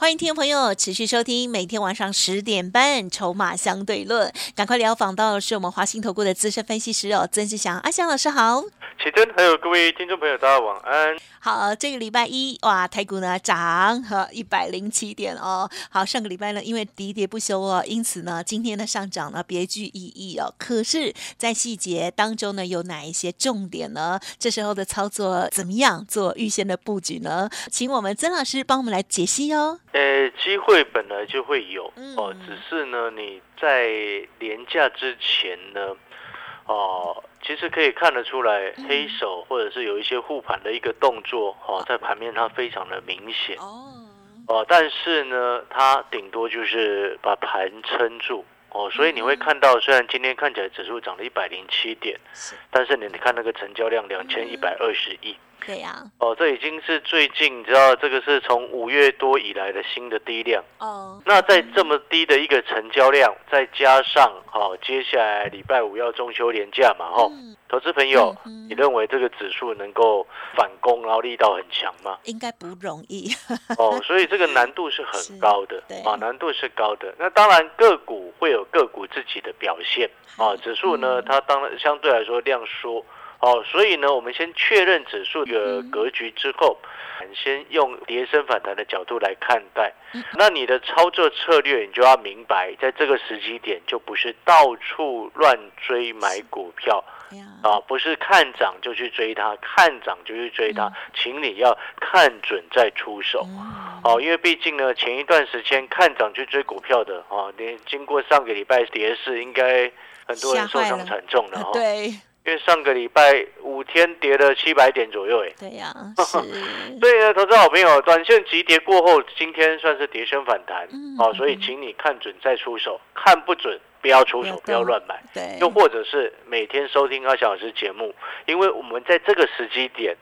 欢迎听众朋友持续收听每天晚上十点半《筹码相对论》，赶快聊访到的是我们华兴投顾的资深分析师哦，曾志祥阿祥老师好。启真，还有各位听众朋友，大家晚安。好，这个礼拜一哇，台股呢涨和一百零七点哦。好，上个礼拜呢，因为喋喋不休哦，因此呢，今天的上涨呢别具意义哦。可是，在细节当中呢，有哪一些重点呢？这时候的操作怎么样做预先的布局呢？请我们曾老师帮我们来解析哦。呃，机会本来就会有哦，只是呢，你在廉价之前呢，哦。其实可以看得出来，黑手或者是有一些护盘的一个动作，哦，在盘面它非常的明显，哦，哦，但是呢，它顶多就是把盘撑住，哦，所以你会看到，虽然今天看起来指数涨了一百零七点，但是你看那个成交量两千一百二十亿。对呀，哦，这已经是最近，你知道这个是从五月多以来的新的低量。哦，那在这么低的一个成交量，再加上哈，接下来礼拜五要中秋连假嘛，哈，投资朋友，你认为这个指数能够反攻，然后力道很强吗？应该不容易。哦，所以这个难度是很 高的，啊，难度是高的。那当然个股会有个股自己的表现，啊，指数呢，它当然相对来说量缩。哦，所以呢，我们先确认指数的格局之后，先用跌升反弹的角度来看待。那你的操作策略，你就要明白，在这个时机点，就不是到处乱追买股票啊，不是看涨就去追它，看涨就去追它，请你要看准再出手。哦，因为毕竟呢，前一段时间看涨去追股票的啊，你经过上个礼拜跌势，应该很多人受伤惨重了哈。对。因为上个礼拜五天跌了七百点左右，哎，对呀，所以呢，投资好朋友，短线急跌过后，今天算是跌升反弹，哦，所以请你看准再出手，看不准不要出手，不要乱买，对，又或者是每天收听阿小老师节目，因为我们在这个时机点，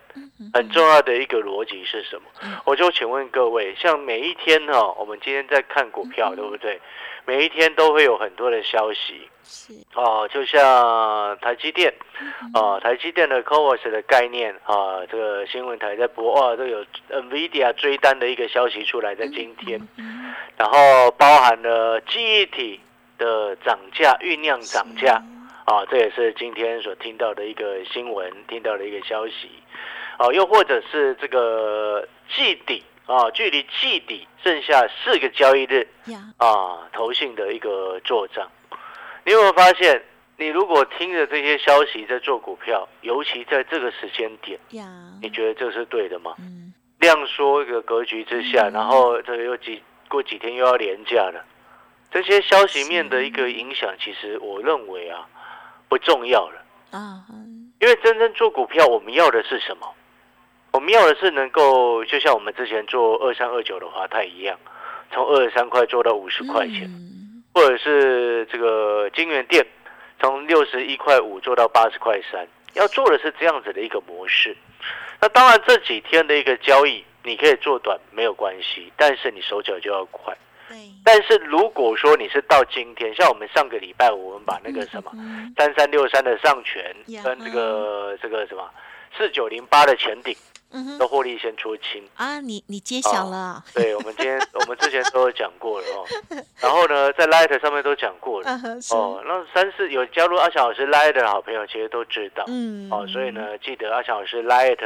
很重要的一个逻辑是什么？我就请问各位，像每一天哈，我们今天在看股票，对不对？每一天都会有很多的消息，是。哦，就像台积电，啊，台积电的 CoWoS 的概念啊，这个新闻台在播，哇，这有 NVIDIA 追单的一个消息出来，在今天，然后包含了记忆体的涨价酝酿涨价，啊，这也是今天所听到的一个新闻，听到的一个消息，哦，又或者是这个季底。啊，距离季底剩下四个交易日，啊，投信的一个做账，你有没有发现？你如果听着这些消息在做股票，尤其在这个时间点，你觉得这是对的吗？嗯量缩一个格局之下，然后这个又几过几天又要廉价了，这些消息面的一个影响，其实我认为啊，不重要了啊，因为真正做股票，我们要的是什么？我们要的是能够，就像我们之前做二三二九的华泰一样，从二十三块做到五十块钱，或者是这个金源店从六十一块五做到八十块三，要做的是这样子的一个模式。那当然这几天的一个交易，你可以做短没有关系，但是你手脚就要快。但是如果说你是到今天，像我们上个礼拜我们把那个什么三三六三的上权跟这个这个什么四九零八的前顶。都获利先出清啊！你你揭晓了，对我们今天 我们之前都有讲过了哦。然后呢，在 Light 上面都讲过了哦。那三四有加入阿强老师 Light 的好朋友，其实都知道，嗯哦。所以呢，记得阿强老师 Light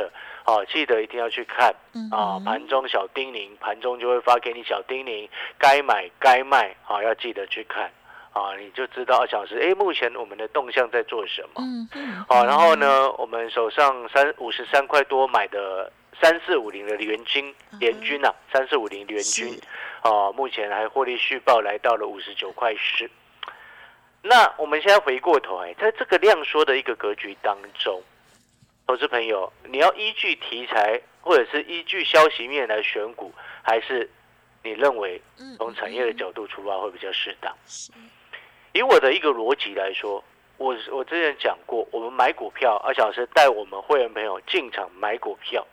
哦，记得一定要去看啊。盘中小叮咛，盘中就会发给你小叮咛，该买该卖啊，要记得去看。啊，你就知道二小时，哎，目前我们的动向在做什么？嗯嗯。好，然后呢，我们手上三五十三块多买的三四五零的联军联军呐，三四五零联军，啊，目前还获利续报来到了五十九块十。那我们现在回过头哎，在这个量缩的一个格局当中，投资朋友，你要依据题材或者是依据消息面来选股，还是你认为从产业的角度出发会比较适当？以我的一个逻辑来说，我我之前讲过，我们买股票，二小时带我们会员朋友进场买股票，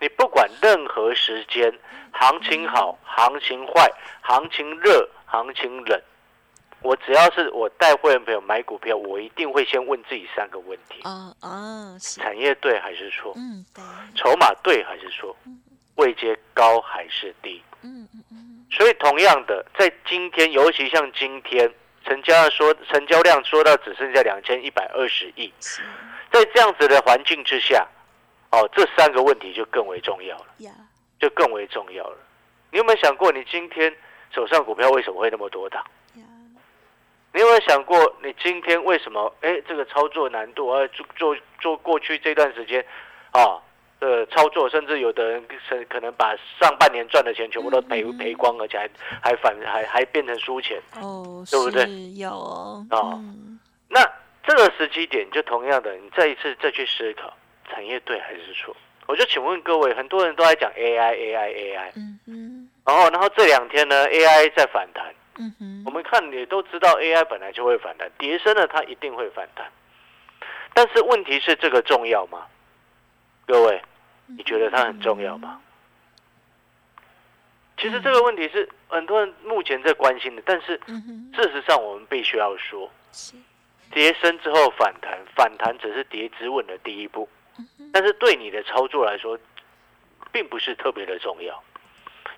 你不管任何时间，行情好，行情坏，行情热，行情冷，我只要是我带会员朋友买股票，我一定会先问自己三个问题：哦哦，是，产业对还是错？嗯，对，筹码对还是错？位阶高还是低？嗯嗯嗯，所以同样的，在今天，尤其像今天，成交量说成交量说到只剩下两千一百二十亿，在这样子的环境之下，哦，这三个问题就更为重要了，呀，就更为重要了。你有没有想过，你今天手上股票为什么会那么多档？呀，你有没有想过，你今天为什么？哎，这个操作难度，而做做做过去这段时间，啊，呃，操作，甚至有的人是可能把上半年赚的钱全部都赔嗯嗯嗯。赔光，而且还还反还还变成输钱。哦，对不对？有哦，那这个时机点，就同样的，你再一次再去思考，产业对还是错？我就请问各位，很多人都在讲 AI AI AI，嗯哼，然后然后这两天呢，AI 在反弹，嗯哼，我们看也都知道 AI 本来就会反弹，跌升了它一定会反弹，但是问题是这个重要吗？各位，你觉得它很重要吗？其实这个问题是很多人目前在关心的，但是事实上我们必须要说，是，跌升之后反弹，反弹只是跌止稳的第一步，但是对你的操作来说，并不是特别的重要，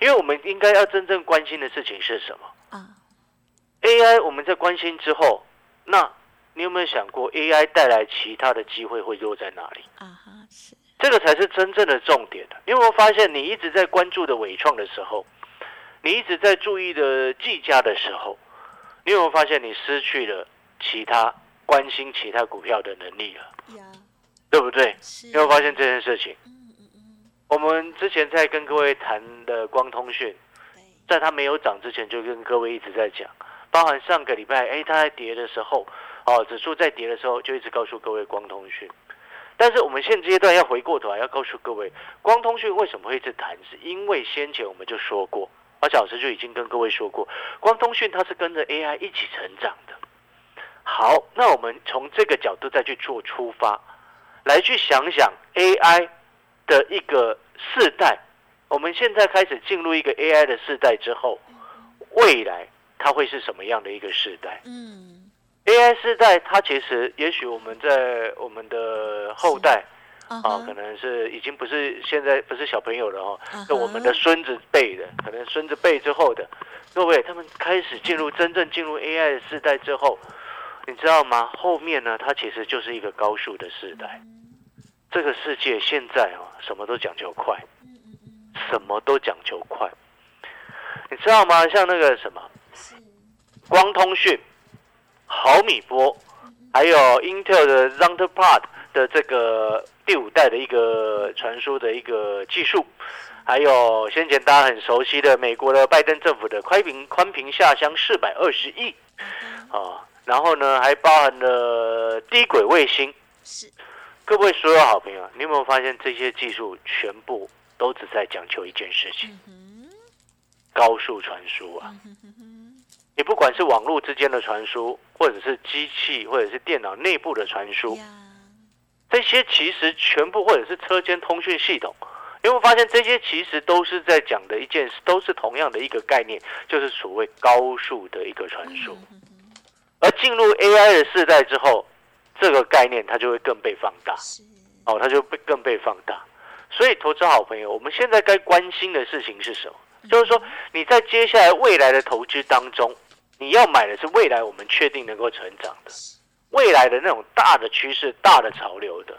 因为我们应该要真正关心的事情是什么？啊，？AI 我们在关心之后，那你有没有想过 AI 带来其他的机会会落在哪里？啊哈，是，这个才是真正的重点的。因为我发现你一直在关注的伟创的时候，你一直在注意的技嘉的时候，你有没有发现你失去了其他关心其他股票的能力了？呀，对不对？你有没有发现这件事情？嗯嗯嗯，我们之前在跟各位谈的光通讯，在它没有涨之前，就跟各位一直在讲，包含上个礼拜，哎，它在跌的时候，哦，指数在跌的时候，就一直告诉各位光通讯。但是我们现阶段要回过头来，要告诉各位，光通讯为什么会一直谈，是因为先前我们就说过，而老师就已经跟各位说过，光通讯它是跟着 AI 一起成长的。好，那我们从这个角度再去做出发，来去想想 AI 的一个世代。我们现在开始进入一个 AI 的世代之后，未来它会是什么样的一个世代嗯，？AI 世代，它其实也许我们在我们的后代啊可能是已经不是现在不是小朋友了哦啊哈，是我们的孙子辈的，可能孙子辈之后的各位，他们开始进入真正进入 AI 的世代之后，你知道吗？后面呢，它其实就是一个高速的时代。这个世界现在啊，什么都讲求快，什么都讲求快。你知道吗？像那个什么，光通讯、毫米波，还有 Intel 的 Thunderpad 的这个第五代的一个传输的一个技术，还有先前大家很熟悉的美国的拜登政府的宽屏宽屏下乡四百二十亿啊，然后呢还包含了低轨卫星。是，各位所有好朋友，你有没有发现这些技术全部都只在讲求一件事情：嗯高速传输啊！嗯哼哼，你不管是网络之间的传输，或者是机器或者是电脑内部的传输，这些其实全部或者是车间通讯系统，你有没有发现这些其实都是在讲的一件事，都是同样的一个概念，就是所谓高速的一个传输。而进入 AI 的时代之后，这个概念它就会更被放大。哦，它就被更被放大。所以，投资好朋友，我们现在该关心的事情是什么？就是说，你在接下来未来的投资当中，你要买的是未来我们确定能够成长的，未来的那种大的趋势、大的潮流的，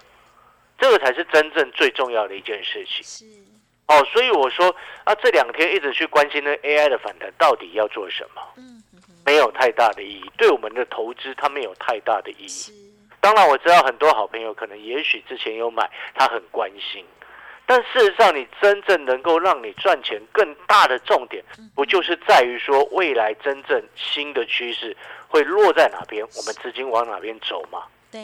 这个才是真正最重要的一件事情。是，哦，所以我说啊，这两天一直去关心那 AI 的反弹到底要做什么，嗯。没有太大的意义，对我们的投资它没有太大的意义。是，当然我知道很多好朋友可能也许之前有买，他很关心，但事实上你真正能够让你赚钱更大的重点，不就是在于说未来真正新的趋势会落在哪边，我们资金往哪边走吗？对，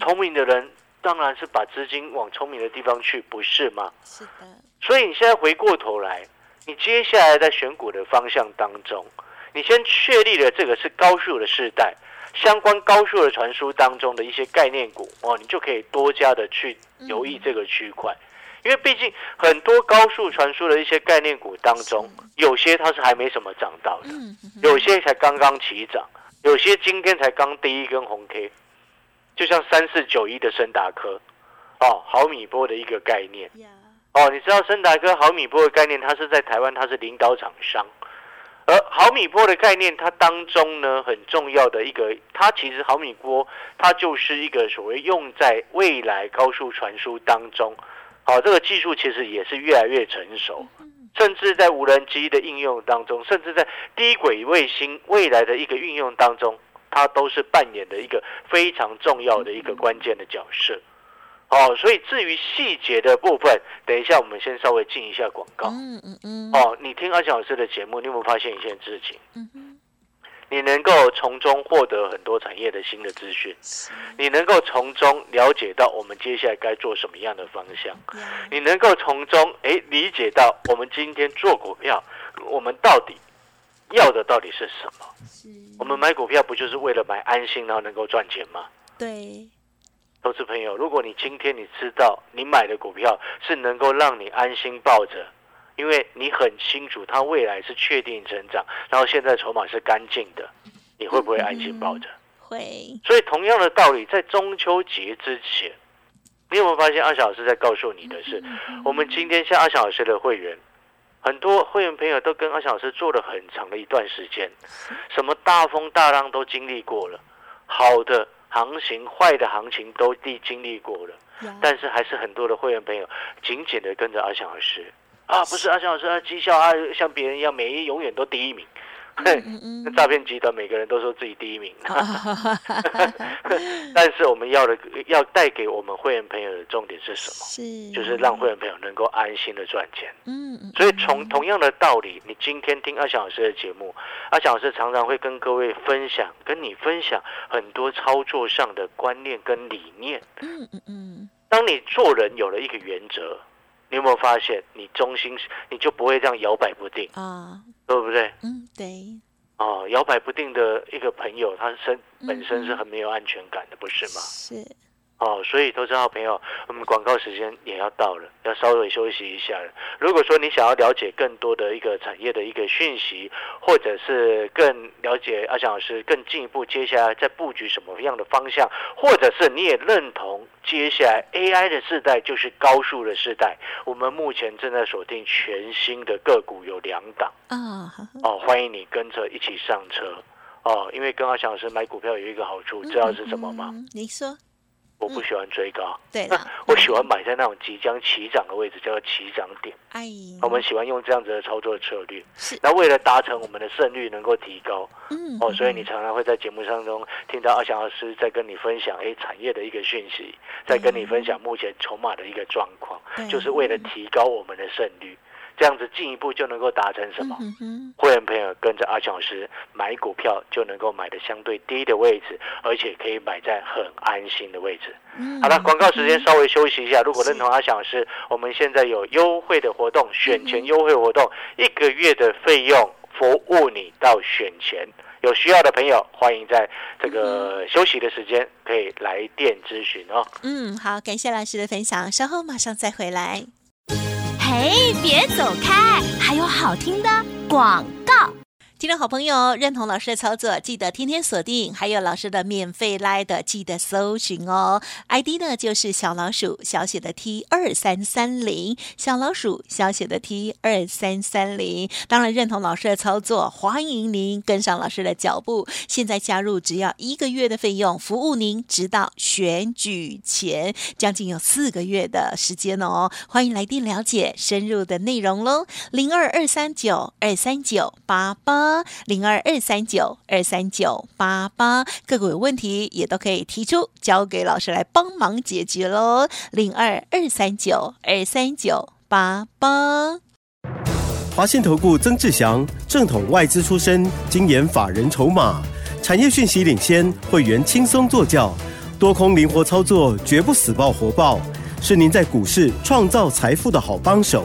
聪明的人当然是把资金往聪明的地方去，不是吗？是的，所以你现在回过头来，你接下来在选股的方向当中，你先确立了这个是高速的世代，相关高速的传输当中的一些概念股哦，你就可以多加的去留意这个区块，因为毕竟很多高速传输的一些概念股当中，有些它是还没什么涨到的，有些才刚刚起涨，有些今天才刚第一根红 K，就像三四九一的深达科，哦，毫米波的一个概念。哦，你知道森达科毫米波的概念，它是在台湾，它是领导厂商。而毫米波的概念，它当中呢很重要的一个，它其实毫米波它就是一个所谓用在未来高速传输当中。好，这个技术其实也是越来越成熟，甚至在无人机的应用当中，甚至在低轨卫星未来的一个运用当中，它都是扮演的一个非常重要的一个关键的角色。哦，所以至于细节的部分，等一下我们先稍微进一下广告。嗯嗯嗯。哦，你听阿强老师的节目，你有没有发现一件事情？嗯你能够从中获得很多产业的新的资讯，你能够从中了解到我们接下来该做什么样的方向，你能够从中诶理解到我们今天做股票，我们到底要的到底是什么？我们买股票不就是为了买安心，然后能够赚钱吗？对。投资朋友，如果你今天你知道你买的股票是能够让你安心抱着，因为你很清楚它未来是确定成长，然后现在筹码是干净的，你会不会安心抱着？会。所以同样的道理，在中秋节之前，你有没有发现阿小老师在告诉你的是，我们今天像阿小老师的会员，很多会员朋友都跟阿小老师做了很长的一段时间，什么大风大浪都经历过了，好的。行情坏的行情都历经历过了，但是还是很多的会员朋友紧紧的跟着阿小老师啊，不是阿翔老师，绩效啊像别人一样，每一永远都第一名。那诈骗集团每个人都说自己第一名，但是我们要的要带给我们会员朋友的重点是什么？是就是让会员朋友能够安心的赚钱。嗯嗯。所以从同样的道理，你今天听阿翔老师的节目，阿翔老师常常会跟各位分享，跟你分享很多操作上的观念跟理念。嗯嗯嗯。当你做人有了一个原则。你有没有发现，你中心你就不会这样摇摆不定啊？对不对？嗯，对。哦，摇摆不定的一个朋友，他身本身是很没有安全感的，不是吗？是。哦，所以投资好朋友，我们广告时间也要到了，要稍微休息一下了。如果说你想要了解更多的一个产业的一个讯息，或者是更了解阿翔老师更进一步接下来在布局什么样的方向，或者是你也认同接下来 AI 的世代就是高速的世代，我们目前正在锁定全新的个股有两档啊，哦，欢迎你跟着一起上车哦，因为跟阿翔老师买股票有一个好处，知道是什么吗？你说。我不喜欢追高，对 我喜欢买在那种即将起涨的位置，叫做起涨点。哎，我们喜欢用这样子的操作策略。是，那为了达成我们的胜率能够提高，嗯，哦，所以你常常会在节目当中听到阿翔老师在跟你分享，哎，产业的一个讯息，在跟你分享目前筹码的一个状况，就是为了提高我们的胜率。这样子进一步就能够达成什么？会员朋友跟着阿强老师买股票，就能够买的相对低的位置，而且可以买在很安心的位置。好了，广告时间稍微休息一下。如果认同阿强老师，我们现在有优惠的活动，选前优惠活动，一个月的费用服务你到选前。有需要的朋友，欢迎在这个休息的时间可以来电咨询哦。嗯，好，感谢老师的分享，稍后马上再回来。哎，别走开！还有好听的广告。听众好朋友，认同老师的操作，记得天天锁定，还有老师的免费来的，记得搜寻哦。ID 呢就是小老鼠小写的 T 二三三零，小老鼠小写的 T 二三三零。当然认同老师的操作，欢迎您跟上老师的脚步。现在加入只要一个月的费用，服务您直到选举前，将近有四个月的时间哦。欢迎来电了解深入的内容喽，零二二三九二三九八八。零二二三九二三九八八，各个有问题也都可以提出，交给老师来帮忙解决喽。零二二三九二三九八八，华信投顾曾志祥，正统外资出身，精研法人筹码，产业讯息领先，会员轻松做教，多空灵活操作，绝不死爆活爆，是您在股市创造财富的好帮手。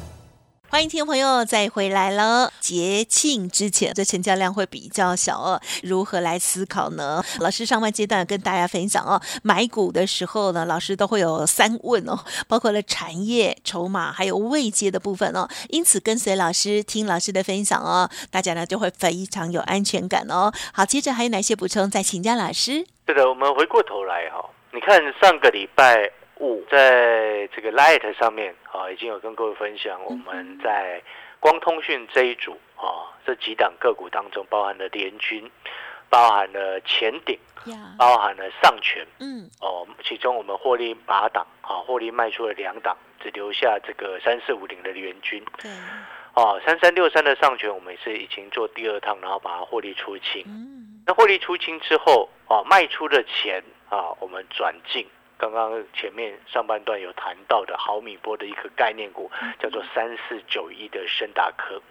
欢迎听众朋友再回来了。节庆之前，这成交量会比较小哦。如何来思考呢？老师上半阶段跟大家分享哦，买股的时候呢，老师都会有三问哦，包括了产业、筹码还有未接的部分哦。因此，跟随老师听老师的分享哦，大家呢就会非常有安全感哦。好，接着还有哪些补充？再请教老师。是的，我们回过头来哈，你看上个礼拜。五，在这个 Light 上面啊，已经有跟各位分享，我们在光通讯这一组啊，这几档个股当中，包含了联军，包含了前顶，包含了上权，嗯，哦，其中我们获利八档，啊，获利卖出了两档，只留下这个三四五零的联军，对，哦，三三六三的上权，我们是已经做第二趟，然后把它获利出清，嗯，那获利出清之后，哦，卖出的钱啊，我们转进。刚刚前面上半段有谈到的毫米波的一个概念股，叫做三四九一的深达科。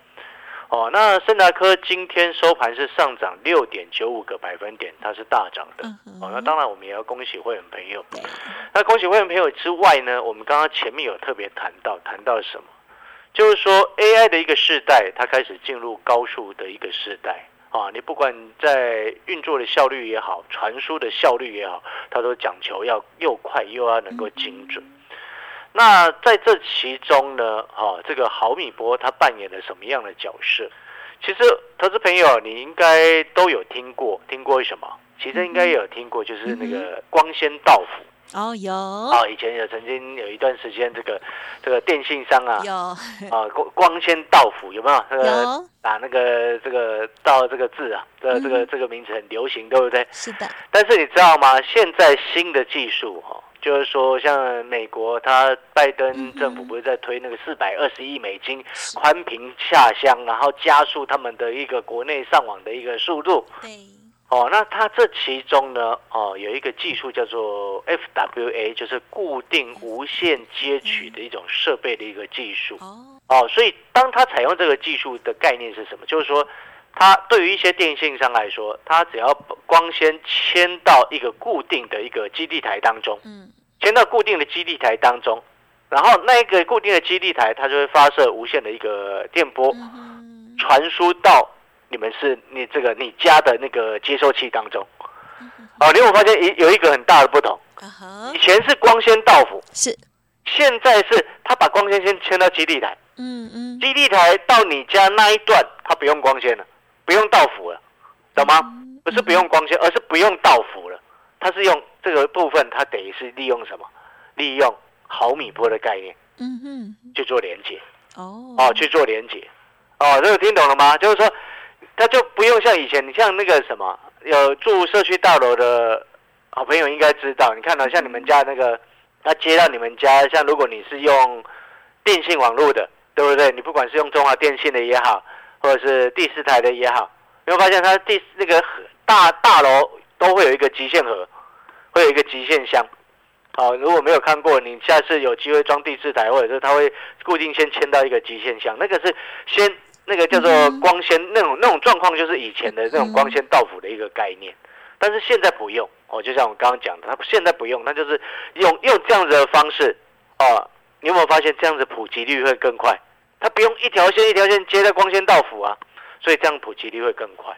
哦，那深达科今天收盘是上涨六点九五个百分点，它是大涨的。哦，那当然我们也要恭喜会员朋友。那恭喜会员朋友之外呢，我们刚刚前面有特别谈到，谈到什么？就是说 AI 的一个世代，它开始进入高速的一个时代。啊，你不管在运作的效率也好，传输的效率也好，它都讲求要又快又要能够精准。那在这其中呢，哈，这个毫米波它扮演了什么样的角色？其实投资朋友你应该都有听过，听过什么？其实应该也有听过，就是那个光纤到府。哦，有哦，以前有曾经有一段时间，这个这个电信商啊，有啊光光纤到府有没有？有打那个这个到这个字啊，这这个这个名字很流行，对不对？是的。但是你知道吗？现在新的技术哈，就是说像美国，它拜登政府不是在推那个四百二十亿美金宽频下乡，然后加速他们的一个国内上网的一个速度。对。哦，那它这其中呢，哦，有一个技术叫做 FWA，就是固定无线接取的一种设备的一个技术。哦，哦，所以当它采用这个技术的概念是什么？就是说，它对于一些电信商来说，它只要光纤牵到一个固定的一个基地台当中，嗯，牵到固定的基地台当中，然后那一个固定的基地台，它就会发射无线的一个电波，传输到。你们是你这个你家的那个接收器当中，哦，你有发现有有一个很大的不同，以前是光纤到府，是，现在是他把光纤先牵到基地台，嗯嗯，基地台到你家那一段，他不用光纤了，不用到府了，懂吗？不是不用光纤，而是不用到府了，它是用这个部分，它等于是利用什么？利用毫米波的概念，嗯哼，去做连接，哦，哦，去做连接，哦，这个听懂了吗？就是说。他就不用像以前，你像那个什么，有住社区大楼的好朋友应该知道。你看到像你们家那个，他接到你们家，像如果你是用电信网络的，对不对？你不管是用中华电信的也好，或者是第四台的也好，你会发现它第那个大大楼都会有一个极限盒，会有一个极限箱。好，如果没有看过，你下次有机会装第四台，或者是它会固定先牵到一个极限箱，那个是先。那个叫做光纤那种那种状况，就是以前的那种光纤到府的一个概念，但是现在不用哦。就像我刚刚讲的，它现在不用，它就是用用这样子的方式啊。你有没有发现这样子普及率会更快？它不用一条线一条线接在光纤到府啊，所以这样普及率会更快。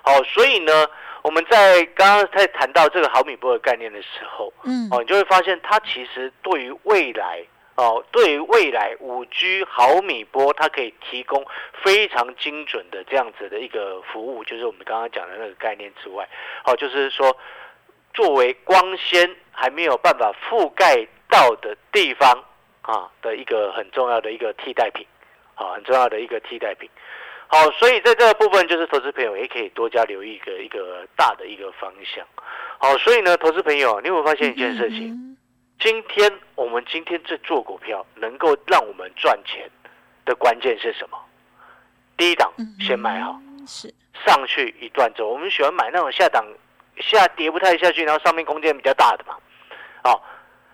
好，所以呢，我们在刚刚在谈到这个毫米波的概念的时候，嗯，哦，你就会发现它其实对于未来。哦，对于未来五 G 毫米波，它可以提供非常精准的这样子的一个服务，就是我们刚刚讲的那个概念之外，哦，就是说，作为光纤还没有办法覆盖到的地方啊的一个很重要的一个替代品，啊，很重要的一个替代品。好，所以在这个部分，就是投资朋友也可以多加留意一个一个大的一个方向。好，所以呢，投资朋友，你有没有发现一件事情？今天我们今天这做股票能够让我们赚钱的关键是什么？第一档先买好，是上去一段走。我们喜欢买那种下档下跌不太下去，然后上面空间比较大的嘛。哦，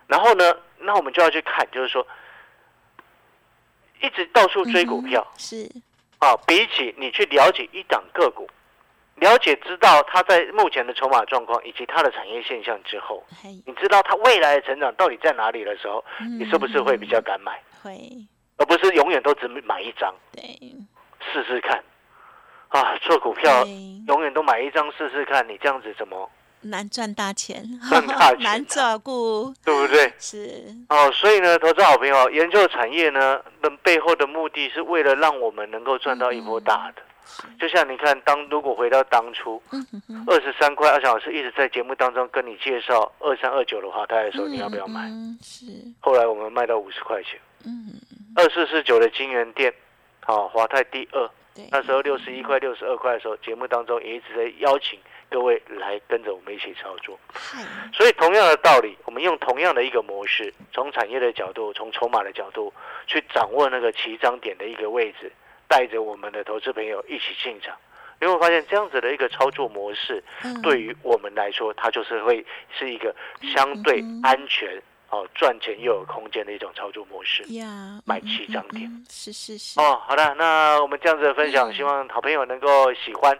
然后呢，那我们就要去看，就是说一直到处追股票是啊，比起你去了解一档个股，了解知道它在目前的筹码状况以及它的产业现象之后，你知道它未来的成长到底在哪里的时候，嗯。你是不是会比较敢买，会？而不是永远都只买一张。对，试试看？啊，做股票永远都买一张试试看，你这样子怎么难赚大钱，赚大钱啊？难照顾，对不对？是，哦，所以呢，投资好朋友，研究产业呢，的背后的目的是为了让我们能够赚到一波大的。就像你看，当如果回到当初二十三块，阿翔老师一直在节目当中跟你介绍二三二九的华泰的时候，你要不要买？嗯，是，后来我们卖到五十块钱，嗯，二四四九的金源店，好、华泰第二，对，那时候六十一块、六十二块的时候，节目当中也一直在邀请各位来跟着我们一起操作。嗨，所以同样的道理，我们用同样的一个模式，从产业的角度，从筹码的角度，去掌握那个起涨点的一个位置，带着我们的投资朋友一起进场。你会发现这样子的一个操作模式，嗯。对于我们来说，它就是会是一个相对嗯安全、哦赚钱又有空间的一种操作模式。呀，买嗯七张点，是是是，哦，好的，那我们这样子的分享，嗯。希望好朋友能够喜欢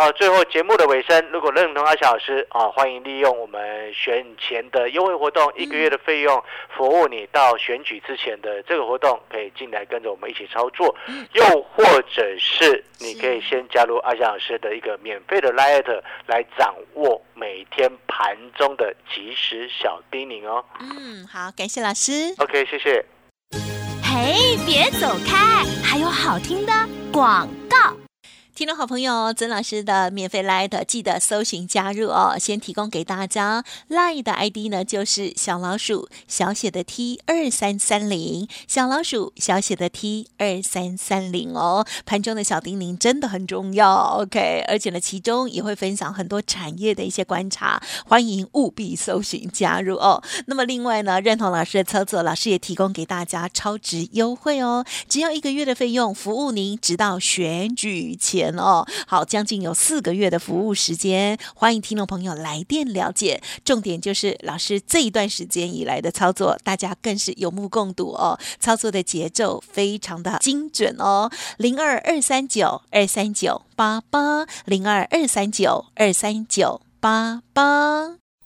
呀。啊，最后节目的尾声，如果认同阿小老师啊，欢迎利用我们选前的优惠活动，一个月的费用服务你到选举之前的这个活动，可以进来跟着我们一起操作。又或者是你可以先加入阿小老师的一个免费的 Light 来掌握每天盘中的即时小叮咛哦。嗯，好，感谢老师。OK，谢谢。嘿，别走开，还有好听的广告。听众好朋友，曾老师的免费 Light 记得搜寻加入哦。先提供给大家 Light 的 ID 呢，就是小老鼠小写的 T 二三三零，小老鼠小写的 T 二三三零哦。盘中的小叮咛真的很重要，OK，而且呢，其中也会分享很多产业的一些观察，欢迎务必搜寻加入哦。那么另外呢，认同老师的操作，老师也提供给大家超值优惠哦，只要一个月的费用，服务您直到选举前哦。好，将近有四个月的服务时间，欢迎听众朋友来电了解。重点就是老师这一段时间以来的操作，大家更是有目共睹哦，操作的节奏非常的精准哦。零二二三九二三九八八，零二二三九二三九八八。